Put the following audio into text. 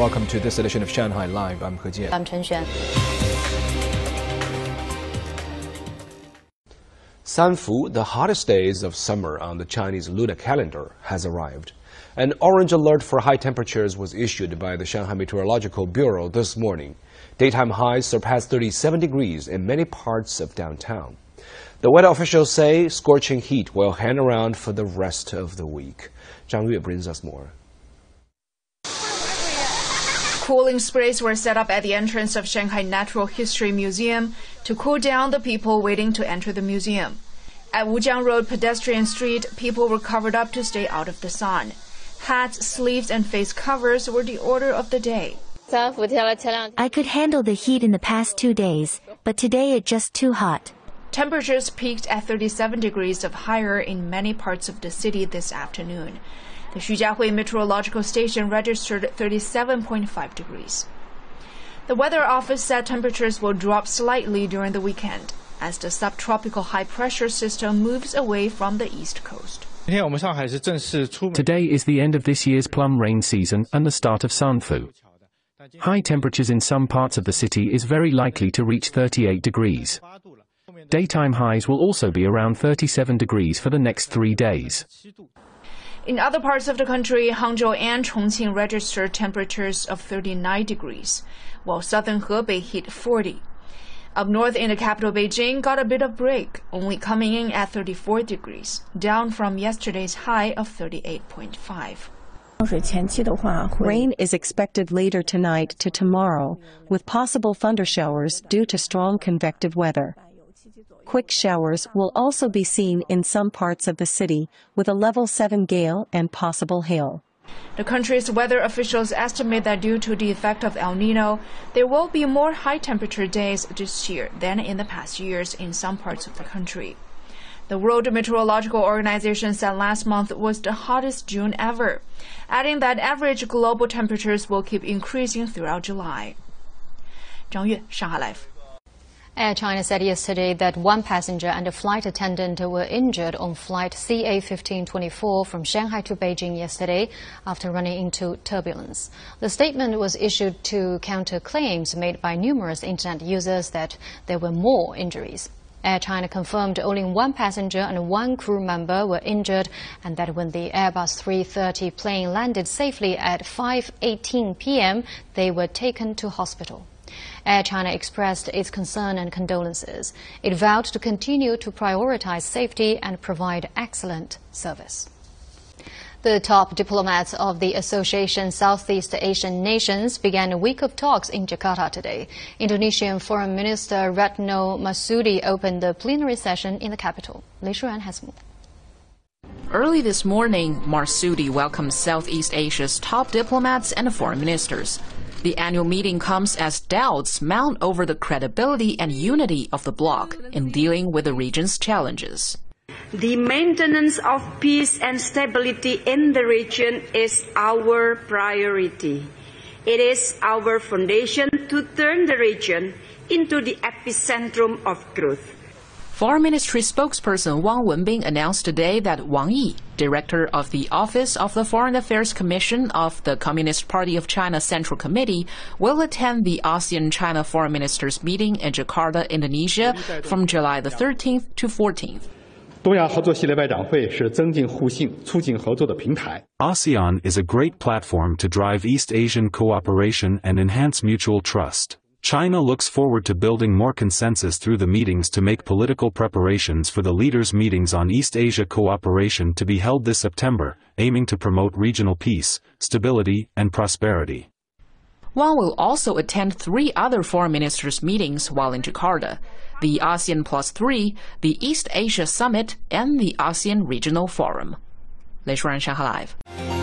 Welcome to this edition of Shanghai Live. I'm He Jian. I'm Chen Xuan. Sanfu, the hottest days of summer on the Chinese lunar calendar, has arrived. An orange alert for high temperatures was issued by the Shanghai Meteorological Bureau this morning. Daytime highs surpassed 37 degrees in many parts of downtown. The weather officials say scorching heat will hang around for the rest of the week. Zhang Yue brings us more. Cooling sprays were set up at the entrance of Shanghai Natural History Museum to cool down the people waiting to enter the museum. At Wujiang Road pedestrian street, people were covered up to stay out of the sun. Hats, sleeves, and face covers were the order of the day. I could handle the heat in the past two days, but today it's just too hot. Temperatures peaked at 37 degrees of higher in many parts of the city this afternoon. The Xujiahui Meteorological Station registered 37.5 degrees. The Weather Office said temperatures will drop slightly during the weekend as the subtropical high pressure system moves away from the east coast. Today is the end of this year's plum rain season and the start of Sanfu. High temperatures in some parts of the city is very likely to reach 38 degrees. Daytime highs will also be around 37 degrees for the next three days. In other parts of the country, Hangzhou and Chongqing registered temperatures of 39 degrees, while southern Hebei hit 40. Up north in the capital, Beijing got a bit of break, only coming in at 34 degrees, down from yesterday's high of 38.5. Rain is expected later tonight to tomorrow, with possible thundershowers due to strong convective weather. Quick showers will also be seen in some parts of the city, with a level 7 gale and possible hail. The country's weather officials estimate that due to the effect of El Nino, there will be more high temperature days this year than in the past years in some parts of the country. The World Meteorological Organization said last month was the hottest June ever, adding that average global temperatures will keep increasing throughout July. Zhang Yue, Shanghai Live. Air China said yesterday that one passenger and a flight attendant were injured on flight CA1524 from Shanghai to Beijing yesterday after running into turbulence. The statement was issued to counter claims made by numerous internet users that there were more injuries. Air China confirmed only one passenger and one crew member were injured and that when the Airbus 330 plane landed safely at 5:18 p.m., they were taken to hospital. Air China expressed its concern and condolences. It vowed to continue to prioritize safety and provide excellent service. The top diplomats of the Association Southeast Asian Nations began a week of talks in Jakarta today. Indonesian Foreign Minister Retno Marsudi opened the plenary session in the capital. Lei Shuran has more. Early this morning, Marsudi welcomed Southeast Asia's top diplomats and foreign ministers. The annual meeting comes as doubts mount over the credibility and unity of the bloc in dealing with the region's challenges. The maintenance of peace and stability in the region is our priority. It is our foundation to turn the region into the epicentrum of growth. Foreign Ministry spokesperson Wang Wenbin announced today that Wang Yi, director of the Office of the Foreign Affairs Commission of the Communist Party of China Central Committee, will attend the ASEAN China Foreign Ministers meeting in Jakarta, Indonesia from July the 13th to 14th. ASEAN is a great platform to drive East Asian cooperation and enhance mutual trust. China looks forward to building more consensus through the meetings to make political preparations for the leaders' meetings on East Asia cooperation to be held this September, aiming to promote regional peace, stability, and prosperity. Wang will also attend three other foreign ministers' meetings while in Jakarta the ASEAN Plus 3, the East Asia Summit, and the ASEAN Regional Forum. Lei Shuran, Shanghai Live.